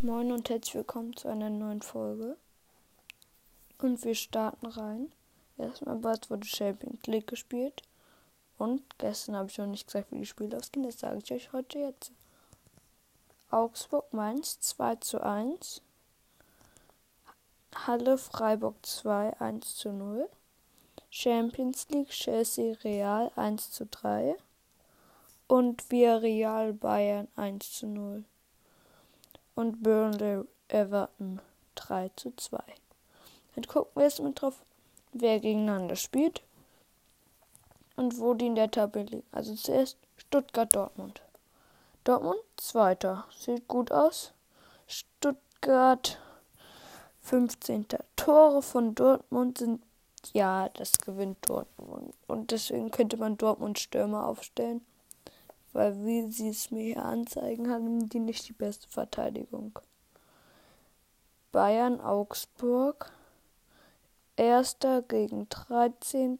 Moin und herzlich willkommen zu einer neuen Folge. Und wir starten rein. Erstmal bald wurde Champions League gespielt. Und gestern habe ich noch nicht gesagt, wie die Spiele ausgehen. Das sage ich euch heute jetzt. Augsburg Mainz 2 zu 1. Halle Freiburg 2 1 zu 0. Champions League Chelsea Real 1 zu 3. Und Villarreal Bayern 1 zu 0 und Burnley Everton 3 zu 2. Dann gucken wir jetzt mal drauf, wer gegeneinander spielt und wo die in der Tabelle liegen. Also zuerst Stuttgart Dortmund. Dortmund zweiter, sieht gut aus. Stuttgart 15. Tore von Dortmund sind ja, das gewinnt Dortmund und deswegen könnte man Dortmund Stürmer aufstellen weil wie sie es mir hier anzeigen, haben die nicht die beste Verteidigung. Bayern Augsburg. Erster gegen 13.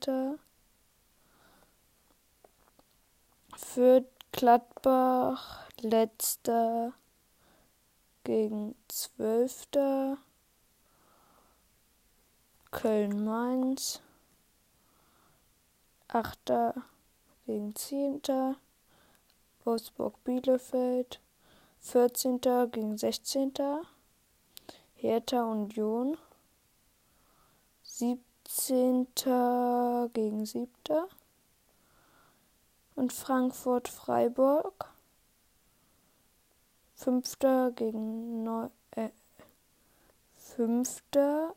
Fürth Gladbach. Letzter gegen 12. Köln Mainz. Achter gegen 10. Wolfsburg Bielefeld 14. gegen 16. Hertha Union 17. gegen 7. und Frankfurt Freiburg 5. gegen 9. Äh, 5.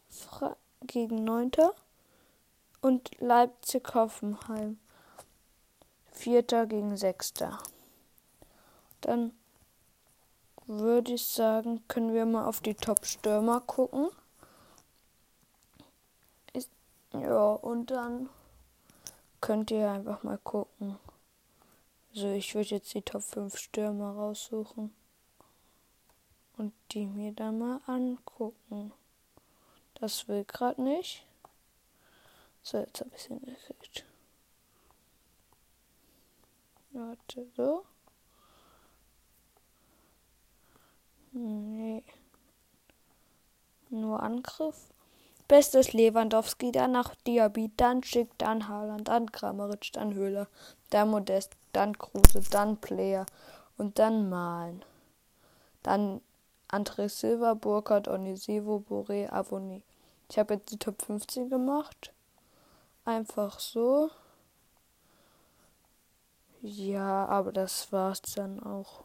Fra gegen 9. und Leipzig Hoffenheim 4. gegen 6. Dann würde ich sagen, können wir mal auf die Top-Stürmer gucken. Ist, ja, und dann könnt ihr einfach mal gucken. Also ich würde jetzt die Top 5 Stürmer raussuchen und die mir dann mal angucken. Das will gerade nicht. So, jetzt habe ich es hingekriegt. Warte, so. Nee. Nur Angriff. Bestes Lewandowski, dann nach Diaby, dann Schick, dann Haaland, dann Kramaric, dann Höhler, dann Modest, dann Kruse, dann Player und dann Malen. Dann André Silva, Burkhardt, Onisivo, Boré, Avoni. Ich habe jetzt die Top 15 gemacht. Einfach so. Ja, aber das war's dann auch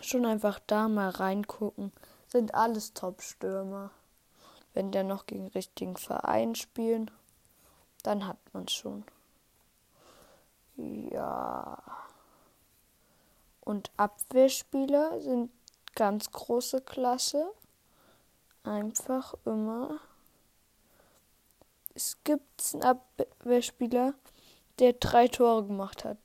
schon einfach da mal reingucken. Sind alles Top-Stürmer. Wenn der noch gegen richtigen Verein spielen, dann hat man schon. Ja. Und Abwehrspieler sind ganz große Klasse. Einfach immer. Es gibt einen Abwehrspieler, der drei Tore gemacht hat.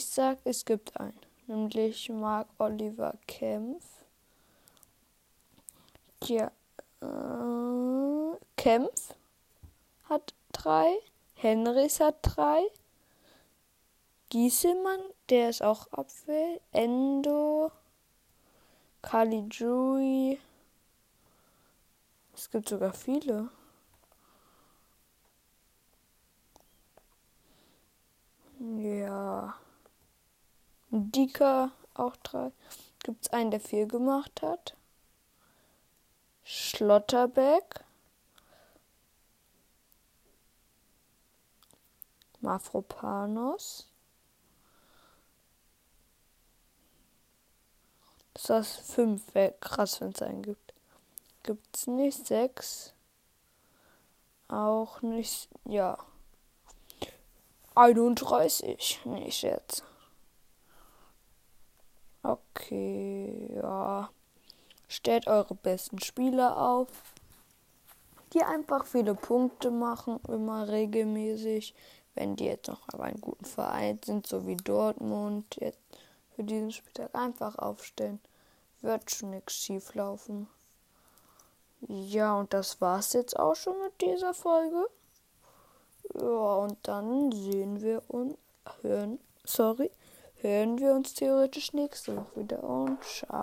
Ich sag, es gibt einen, nämlich Mark Oliver Kempf. Ja, äh, Kempf hat drei, Henrys hat drei, Gieselmann, der ist auch Abwehr, Endo, Caligiuri. Es gibt sogar viele. Ja. Dika auch drei. Gibt es einen, der vier gemacht hat? Schlotterbeck. Mafropanos. Das ist fünf. Wäre krass, wenn es einen gibt. Gibt es nicht sechs? Auch nicht. Ja. 31. Nicht jetzt. Okay, ja. Stellt eure besten Spieler auf, die einfach viele Punkte machen, immer regelmäßig. Wenn die jetzt noch aber einen guten Verein sind, so wie Dortmund, jetzt für diesen Spieltag einfach aufstellen. Wird schon nichts schief laufen. Ja, und das war's jetzt auch schon mit dieser Folge. Ja, und dann sehen wir und hören, sorry, hören wir uns theoretisch nächste Woche wieder und ciao.